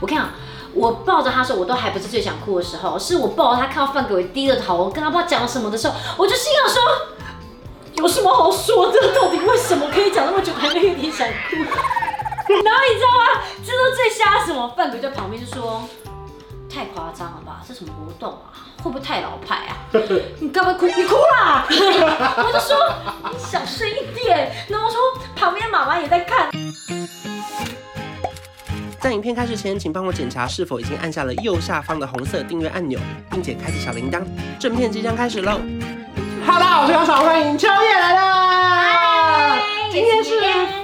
我跟你讲，我抱着他的时候，我都还不是最想哭的时候，是我抱着他看到范可伟低着头，我跟他不知道讲什么的时候，我就心想说，有什么好说的？到底为什么可以讲那么久，还没有点想哭？然后你知道吗？这都最瞎什么？范可在旁边就说，太夸张了吧？这什么活动啊？会不会太老派啊？你干嘛哭？你哭啦！我就说你小声一点。然后我说旁边妈妈也在看。在影片开始前，请帮我检查是否已经按下了右下方的红色订阅按钮，并且开启小铃铛。正片即将开始喽！Hello，我是杨爽，欢迎秋叶来了。今天是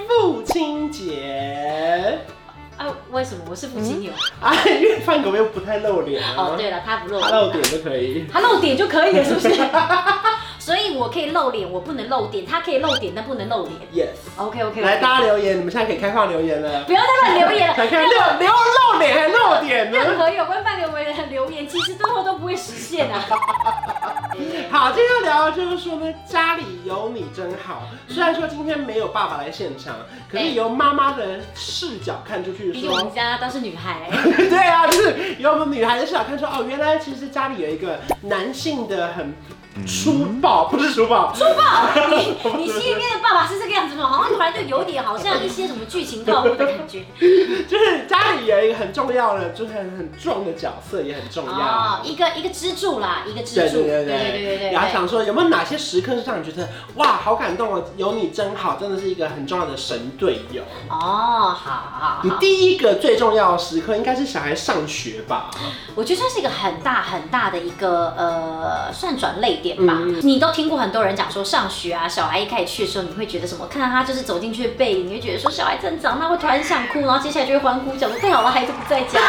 父亲节。啊，为什么我是父亲牛？啊，因为范狗又不太露脸。哦，对了，他不露脸，他露点就可以。他露点就可以了，是不是？我可以露脸，我不能露点。他可以露点，但不能露脸。Yes，OK OK。来，大家留言，你们现在可以开放留言了。不要再乱留言了。看看，留留露脸还露点呢？任何有关范可为的留言，其实最后都不会实现啊。好，今天要聊的就是说呢，家里有你真好。虽然说今天没有爸爸来现场，可是由妈妈的视角看出去说，毕竟我们家都是女孩。对啊，就是由我们女孩的视角看出，哦，原来其实家里有一个男性的很。粗暴不是书报，书报！你 你心里面的爸爸是这个样子吗？好像突然就有点好像一些什么剧情套路的感觉。就是家里有一个很重要的，就是很很重的角色，也很重要。哦，一个一个支柱啦，一个支柱。对对对对对。然后想说有没有哪些时刻是让你觉得哇，好感动哦，有你真好，真的是一个很重要的神队友。哦，好好好。你第一个最重要的时刻应该是小孩上学吧？我觉得算是一个很大很大的一个呃，算转捩点吧，嗯、你都听过很多人讲说上学啊，小孩一开始去的时候，你会觉得什么？看到他就是走进去的背影，你会觉得说小孩真长大，会突然想哭，然后接下来就会欢呼，讲说太好了，孩子不在家。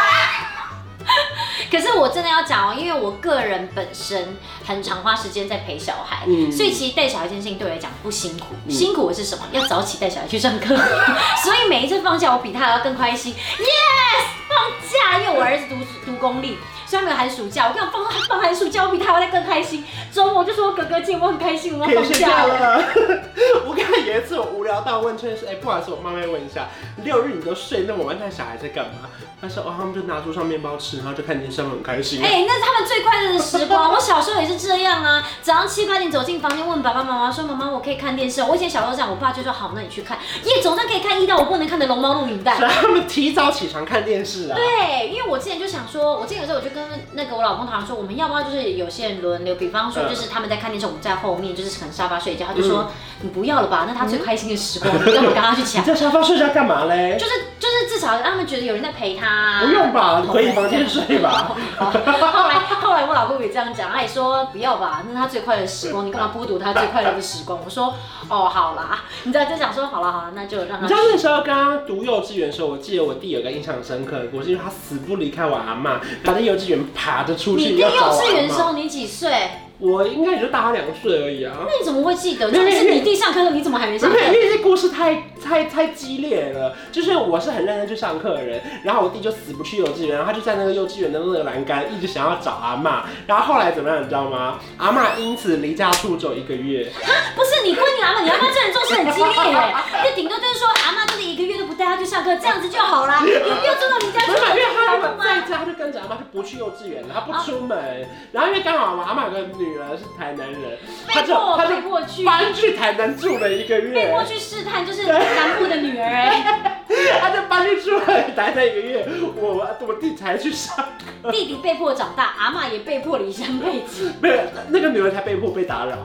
可是我真的要讲哦，因为我个人本身很常花时间在陪小孩，嗯、所以其实带小孩这件事情对我来讲不辛苦，嗯、辛苦的是什么？要早起带小孩去上课，所以每一次放假我比他还要更开心。Yes，放假，因为我儿子读读公立。虽然没有寒暑假，我跟你讲放放寒暑假，我比他还在更开心。周末就说哥哥姐，我很开心，我要放假了。我跟他有一次我无聊到问春说，哎、欸，不好意思，我冒昧问一下，六日你都睡那么晚，那小孩在干嘛？他说哦，他们就拿桌上面包吃，然后就看电视，很开心。哎、欸，那是他们最快乐的时光。我小时候也是这样啊，早上七八点走进房间，问爸爸妈妈说，妈妈我可以看电视。我以前小时候这样，我爸就说好，那你去看。耶，总算可以看一到我不能看的龙猫录影带。所 以他们提早起床看电视啊。对，因为我之前就想说，我之前有时候我就跟那个我老公。讨论说：“我们要不要就是有些人轮流，比方说就是他们在看电视，我们在后面就是可能沙发睡觉。”他就说：“你不要了吧，那他最开心的时光，你干嘛跟他去抢？”你在沙发睡觉干嘛嘞？就是就是至少让他们觉得有人在陪他。不用吧，回房间睡吧。后来后来我老公也这样讲，他也说：“不要吧，那他最快乐的时光，你干嘛剥夺他最快乐的时光？”我说：“哦，好啦，你知道就想说好了好了，那就让他。”你知道那时候刚刚读幼稚园的时候，我记得我弟有个印象深刻的故事，因为他死不离开我阿妈，他在幼稚园爬着出去。你幼稚园的时候你几岁？我应该也就大他两岁而已啊。那你怎么会记得？就是你弟上课了，你怎么还没上课？因为这故事太太太激烈了。就是我是很认真去上课的人，然后我弟就死不去幼稚园，然后他就在那个幼稚园的那个栏杆一直想要找阿嬷。然后后来怎么样，你知道吗？阿嬷因此离家出走一个月。哈，不是你问你阿妈，你阿妈这人做事很激烈耶。就顶多就是说阿嬷就是一个月都不带他去上课，这样子就好啦。有必要住到你家出走？因为他在家，他就跟着阿妈就不去幼稚园了，他不出门。然后因为刚好阿妈有个女儿是台南人。他就他就搬去台南住了一个月，被迫去试探，就是南部的女儿哎，他在搬去住了待了一个月，我我弟才去上课，弟弟被迫长大，阿妈也被迫离乡背井，没有那个女儿才被迫被打扰，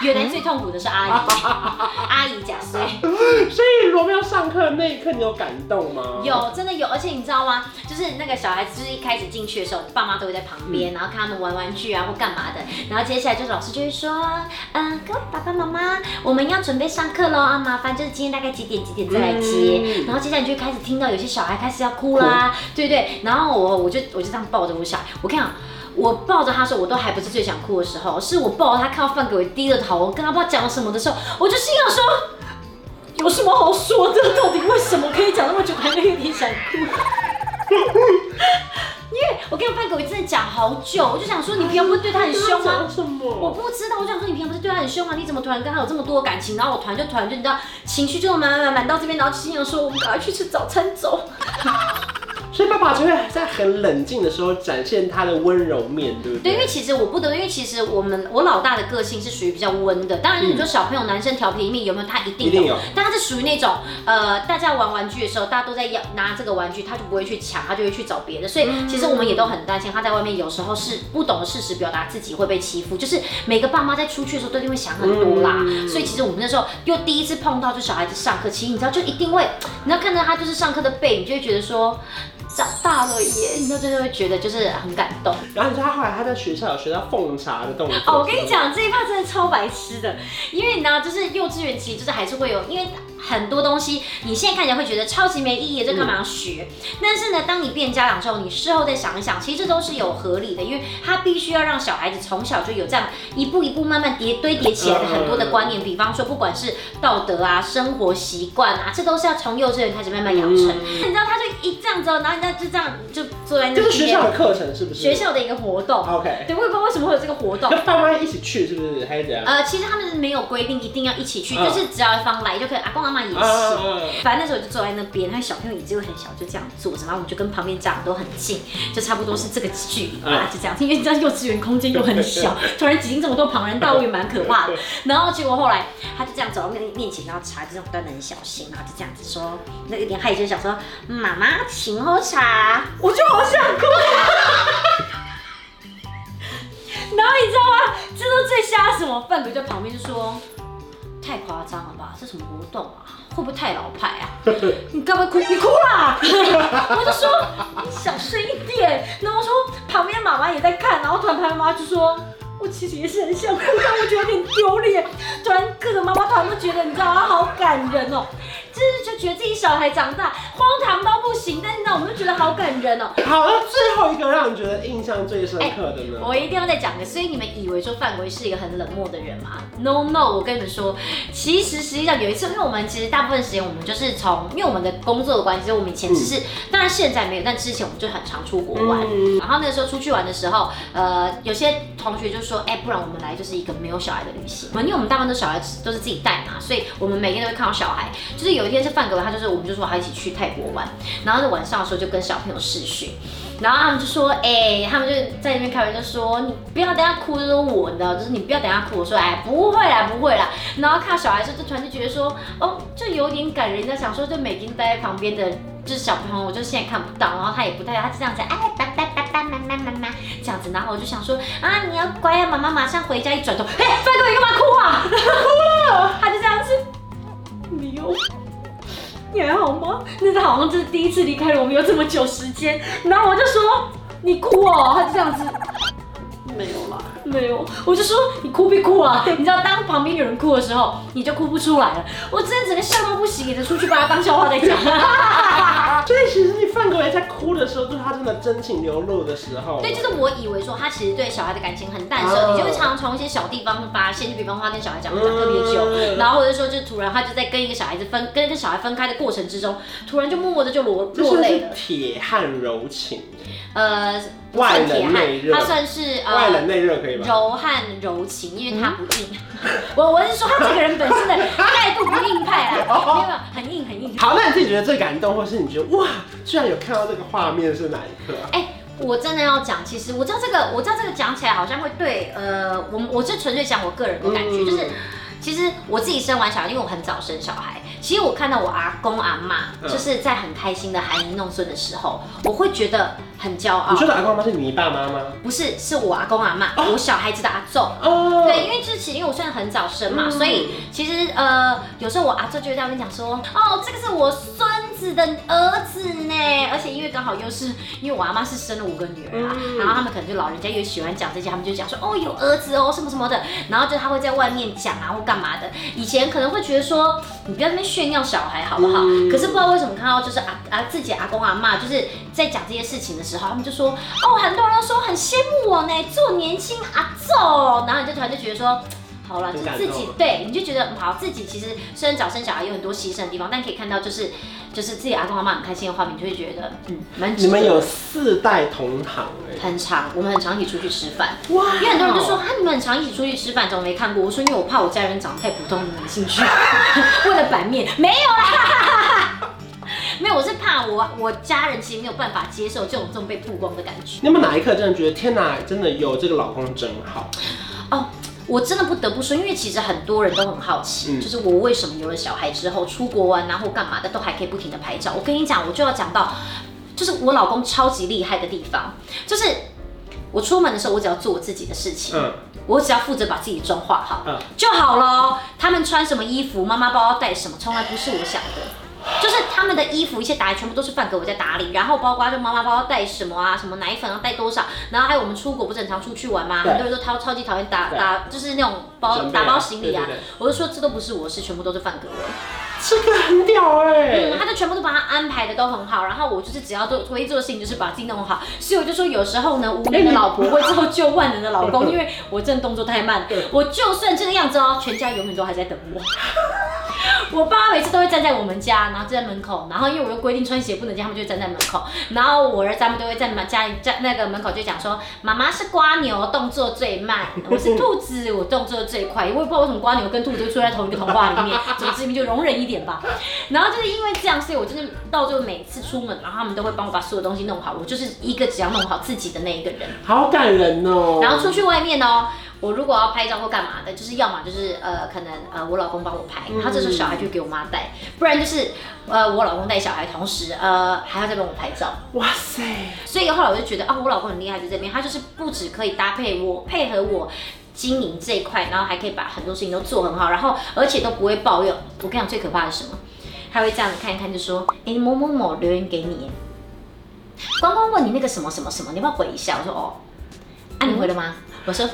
原来最痛苦的是阿姨，阿姨假 衰，所以罗密欧上课那一刻你有感动吗？有，真的有，而且你知道吗？就是那个小孩子就是一开始进去的时候，爸妈都会在旁边，然后看他们玩玩具啊或干嘛的，然后接下来就是。老师就会说，嗯，各位爸爸妈妈，我们要准备上课喽啊，麻烦就是今天大概几点几点再来接。嗯、然后接下来你就开始听到有些小孩开始要哭啦，哭对对。然后我我就我就这样抱着我小孩，我看啊，我抱着他的时候，我都还不是最想哭的时候，是我抱着他看到范可为低着头，跟他不知道讲什么的时候，我就心想说，有什么好说的？到底为什么可以讲那么久，还没有点想哭？我跟范可为真的讲好久，我就想说，你平常不是对他很凶吗？什么？我不知道，我就想说，你平常不是对他很凶吗？你怎么突然跟他有这么多感情？然后我突然就突然就你知道，情绪就满满满满到这边，然后心想说，我们赶快去吃早餐走。所以爸爸就会在很冷静的时候展现他的温柔面，对不对？对，因为其实我不得，因为其实我们我老大的个性是属于比较温的。当然，你说小朋友男生调皮一面有没有？他一定有，但他是属于那种呃，大家玩玩具的时候，大家都在要拿这个玩具，他就不会去抢，他就会去找别的。所以其实我们也都很担心他在外面有时候是不懂得适时表达自己会被欺负。就是每个爸妈在出去的时候都一定会想很多啦。所以其实我们那时候又第一次碰到，就小孩子上课，其实你知道就一定会，你要看到他就是上课的背，你就会觉得说。长大了耶，你就真的会觉得就是很感动。然后你说他后来他在学校有学到奉茶的动作。哦，我跟你讲这一趴真的超白痴的，因为你知道，就是幼稚园其实就是还是会有，因为。很多东西你现在看起来会觉得超级没意义，这干嘛要学？嗯、但是呢，当你变家长之后，你事后再想一想，其实这都是有合理的，因为他必须要让小孩子从小就有这样一步一步慢慢叠堆叠起来的很多的观念，比方说不管是道德啊、生活习惯啊，这都是要从幼稚园开始慢慢养成。嗯、你知道，他就一这样子，然后人家就这样就坐在那边。这是学校的课程是不是？学校的一个活动。OK。对，我也不知道为什么会有这个活动。跟爸妈一起去是不是？还是怎样？呃，其实他们没有规定一定要一起去，嗯、就是只要一方来就可以，阿公阿妈也是。嗯反正那时候我就坐在那边，那小朋友椅子又很小，就这样坐着，然后我们就跟旁边家长都很近，就差不多是这个距离吧，就这样。因为你知道幼稚园空间又很小，突然挤进这么多旁人大物也蛮可怕的。然后结果后来他就这样走到面面前，然后茶就这样端的很小心，然后就这样子说，那有点害羞，想说妈妈请喝茶，我就好想哭。然后你知道吗？这都最瞎什么？范哥在旁边就说。太夸张了吧？这什么活动啊？会不会太老派啊？你干嘛哭？你哭啦！我就说你小声一点。然后我说旁边妈妈也在看，然后突然旁边妈妈就说，我其实也是很想哭，但我觉得有点丢脸。突然各个妈妈团都觉得，你知道吗？好感人哦。就是就觉得自己小孩长大荒唐到不行，但是呢，我们就觉得好感人哦。好，那最后一个让你觉得印象最深刻的呢？欸、我一定要再讲个，所以你们以为说范围是一个很冷漠的人吗？No No，我跟你们说，其实实际上有一次，因为我们其实大部分时间我们就是从，因为我们的工作的关系，所以我们以前只是，嗯、当然现在没有，但之前我们就很常出国玩。嗯、然后那个时候出去玩的时候，呃，有些同学就说，哎、不然我们来就是一个没有小孩的旅行。因为我们大部分都小孩都是自己带嘛，所以我们每天都会看到小孩，就是有。一天是范哥，他就是我们就说他一起去泰国玩，然后在晚上的时候就跟小朋友试训，然后他们就说，哎、他们就在那边开玩笑说，你不要等下哭，就是我，你知道，就是你不要等下哭。我说，哎，不会啦，不会啦。然后看到小孩的时候，就突然就觉得说，哦，就有点感人。在想说，就每天待在旁边的，就是小朋友，我就现在看不到，然后他也不带，他就这样子，哎，爸爸爸爸妈妈妈妈这样子，然后我就想说，啊，你要乖啊，妈妈马上回家。一转头，哎，范哥，你干嘛哭啊？哭了，他就这样子，你有。你还好吗？那是好像这是第一次离开了我们有这么久时间，然后我就说你哭哦，他就这样子，没有啦，没有，我就说你哭不哭啊？你知道当旁边有人哭的时候，你就哭不出来了。我真的整个笑到不行，也得出去把他当笑话在讲。真情流露的时候。对，就是我以为说他其实对小孩的感情很淡的时候，你就会常常从一些小地方发现，就比方说他跟小孩讲讲特别久，然后或者说就突然他就在跟一个小孩子分跟一个小孩分开的过程之中，突然就默默的就落落泪了。铁汉柔情。呃，外冷内热，他算是呃外冷内热可以吗？柔汉柔情，因为他不硬。我我是说他这个人本身的态度不硬派啊，没有很硬很硬。好，那你自己觉得最感动，或是你觉得哇，居然有看到这个画面是哪一刻？哎，我真的要讲，其实我知道这个，我知道这个讲起来好像会对，呃，我我是纯粹讲我个人的感觉，就是其实我自己生完小孩，因为我很早生小孩。其实我看到我阿公阿妈就是在很开心的含饴弄孙的时候，我会觉得很骄傲。你说的阿公阿妈是你爸妈吗？不是，是我阿公阿妈，哦、我小孩子的阿祖。哦。对，因为之前因为我虽然很早生嘛，嗯、所以其实呃有时候我阿祖就会在那边讲说，哦，这个是我孙子的儿子呢，而且因为刚好又是因为我阿妈是生了五个女儿啊，嗯、然后他们可能就老人家又喜欢讲这些，他们就讲说，哦，有儿子哦，什么什么的，然后就他会在外面讲啊或干嘛的。以前可能会觉得说，你不要在那边。炫耀小孩好不好？嗯、可是不知道为什么看到就是啊啊自己阿公阿妈就是在讲这些事情的时候，他们就说哦，很多人都说很羡慕我呢，做年轻阿祖，然后你就突然就觉得说，好了，就自己对，你就觉得很好，自己其实虽然早生小孩有很多牺牲的地方，但可以看到就是就是自己阿公阿妈很开心的画面，你就会觉得嗯蛮。你们有四代同堂哎、欸，很长，我们很常一起出去吃饭。哇，因为很多人就说啊，你们很常一起出去吃饭，怎么没看过？我说因为我怕我家人长得太普通，没兴趣。为了版面，没有啦。没有，有，我是怕我我家人其实没有办法接受这种这种被曝光的感觉。你有没有哪一刻真的觉得天哪，真的有这个老公真好？哦，我真的不得不说，因为其实很多人都很好奇，嗯、就是我为什么有了小孩之后出国玩啊或干嘛的都还可以不停的拍照。我跟你讲，我就要讲到，就是我老公超级厉害的地方，就是我出门的时候，我只要做我自己的事情。嗯我只要负责把自己妆化好，嗯，就好了。他们穿什么衣服，妈妈包要带什么，从来不是我想的。就是他们的衣服一些打理全部都是范哥我在打理，然后包括就妈妈包要带什么啊，什么奶粉要带多少，然后还有我们出国不是很常出去玩吗？很多人都超超级讨厌打打，就是那种包打包行李啊。我就说这都不是我的事，全部都是范哥的。这个很屌哎、欸，嗯，他就全部都把他安排的都很好，然后我就是只要做唯一做的事情就是把自己弄好，所以我就说有时候呢，无能的老婆会造就万能的老公，因为我真的动作太慢，我就算这个样子哦，全家永远都还在等我。我爸每次都会站在我们家，然后站在门口，然后因为我又规定穿鞋不能进，他们就会站在门口，然后我儿子他们都会在门家里在那个门口就讲说，妈妈是瓜牛，动作最慢，我是兔子，我动作最快，我也不知道为什么瓜牛跟兔子会出现在同一个童话里面，总之你们就容忍一点吧。然后就是因为这样，所以我真的到最后每次出门，然后他们都会帮我把所有东西弄好，我就是一个只要弄好自己的那一个人，好感人哦。然后出去外面哦。我如果要拍照或干嘛的，就是要么就是呃，可能呃，我老公帮我拍，然后这时候小孩就给我妈带，不然就是呃，我老公带小孩，同时呃，还要再帮我拍照。哇塞！所以后来我就觉得啊，我老公很厉害，在这边，他就是不止可以搭配我，配合我经营这一块，然后还可以把很多事情都做很好，然后而且都不会抱怨。我跟你讲，最可怕的是什么？他会这样子看一看，就说，哎，某某某留言给你，光光问你那个什么什么什么，你要不要回一下？我说哦，啊，你回了吗？我说。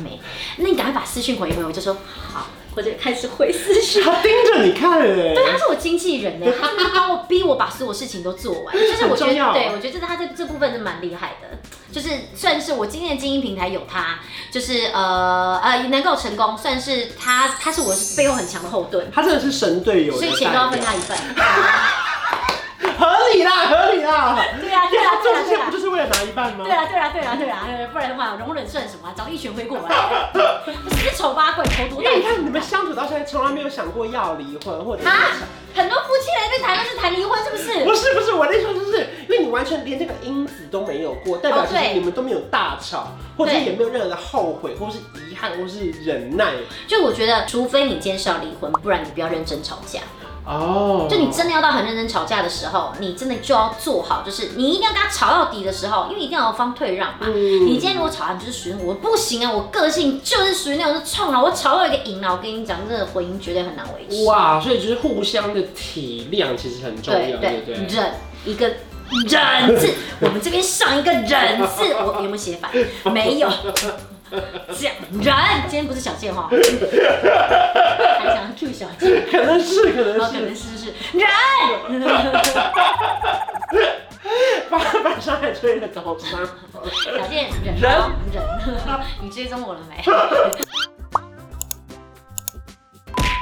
没，那你赶快把私讯回一回，我就说好，我就开始回私讯。他盯着你看哎，对，他是我经纪人呢，他就是帮我逼我把所有事情都做完，就是我觉得，对，我觉得他这这部分是蛮厉害的，就是算是我今天的经营平台有他，就是呃呃能够成功，算是他，他是我背后很强的后盾，他真的是神队友，所以钱都要分他一份。合理啦，合理啦。对啊，对啊，对啊，这些不就是为了拿一半吗？对啊，对啊，对啊，对啊，不然的话，容忍算什么？找一拳挥过来，死丑八怪，头多大？你看你们相处到现在，从来没有想过要离婚，或者啊？很多夫妻来这边谈的是谈离婚，是不是？不是，不是，我那时候就是因为你完全连这个因子都没有过，代表就是你们都没有大吵，或者也没有任何的后悔，或是遗憾，或是忍耐。就我觉得，除非你今天是要离婚，不然你不要认真吵架。哦，就你真的要到很认真吵架的时候，你真的就要做好，就是你一定要跟他吵到底的时候，因为一定要有方退让嘛。嗯、你今天如果吵，你就是属于我不行啊，我个性就是属于那种是冲啊，我吵到一个赢了，我跟你讲，这个婚姻绝对很难维持。哇，所以就是互相的体谅其实很重要，对对对，忍一个忍字，我们这边上一个忍字，我有没有写反？没有。讲人，今天不是小健哈，还想住小健，可能是，可能是，可能是是。人，把把上海吹的早上，小健忍人？忍，你追踪我了没？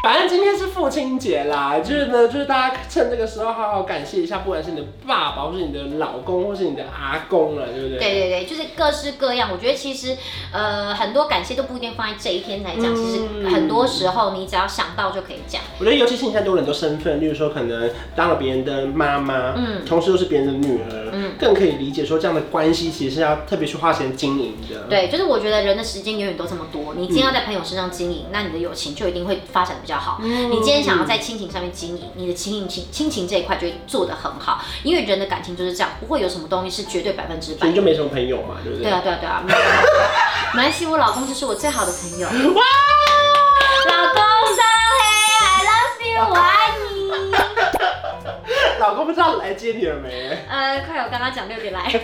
反正今天是父亲节啦，就是呢，就是大家趁这个时候好好感谢一下，不管是你的爸爸，或是你的老公，或是你的阿公了，对不对？对对对，就是各式各样。我觉得其实呃很多感谢都不一定放在这一天来讲，嗯、其实很多时候你只要想到就可以讲。我觉得尤其是你现在多了很多身份，例如说可能当了别人的妈妈，嗯，同时又是别人的女儿，嗯，更可以理解说这样的关系其实是要特别去花钱经营的。对，就是我觉得人的时间永远都这么多，你今天要在朋友身上经营，嗯、那你的友情就一定会发展的比较好。嗯，你今天想要在亲情上面经营，你的亲情亲亲情这一块就会做得很好，因为人的感情就是这样，不会有什么东西是绝对百分之百。你就没什么朋友嘛，对不对？对啊，对啊，对啊。没关系，我老公就是我最好的朋友。哇！老公生日，I love you，我爱你。老公不知道来接你了没？呃，快，我刚刚讲六点来。谢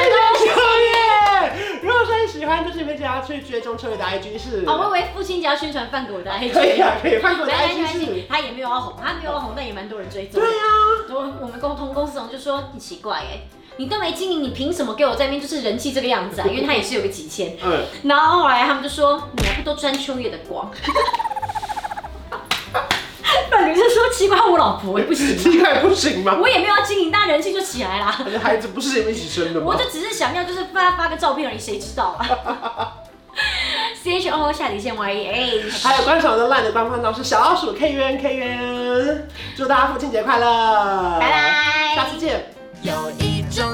谢秋叶。如果说你喜欢，就是你们只要去追踪秋叶的 IG 是。哦，我以为父亲节要宣传范哥的 IG。可以啊，可以。范哥的 IG 是。他也没有要红，他没有要红，但也蛮多人追踪。对啊。我我们共同公司同就说很奇怪哎，你都没经营，你凭什么给我在那边就是人气这个样子啊？因为他也是有个几千。嗯。然后后来他们就说，你还不都沾秋叶的光？你是说奇怪我老婆也不行，奇怪不行吗？我也没有要经营，但人气就起来了。孩子不是你们一起生的吗？我就只是想要就是发发个照片而已，谁知道啊？C H O 下底线 Y E H，还有观赏的 LINE 的官方都是小老鼠 K U N K U N，祝大家父亲节快乐，拜拜，下次见。有一种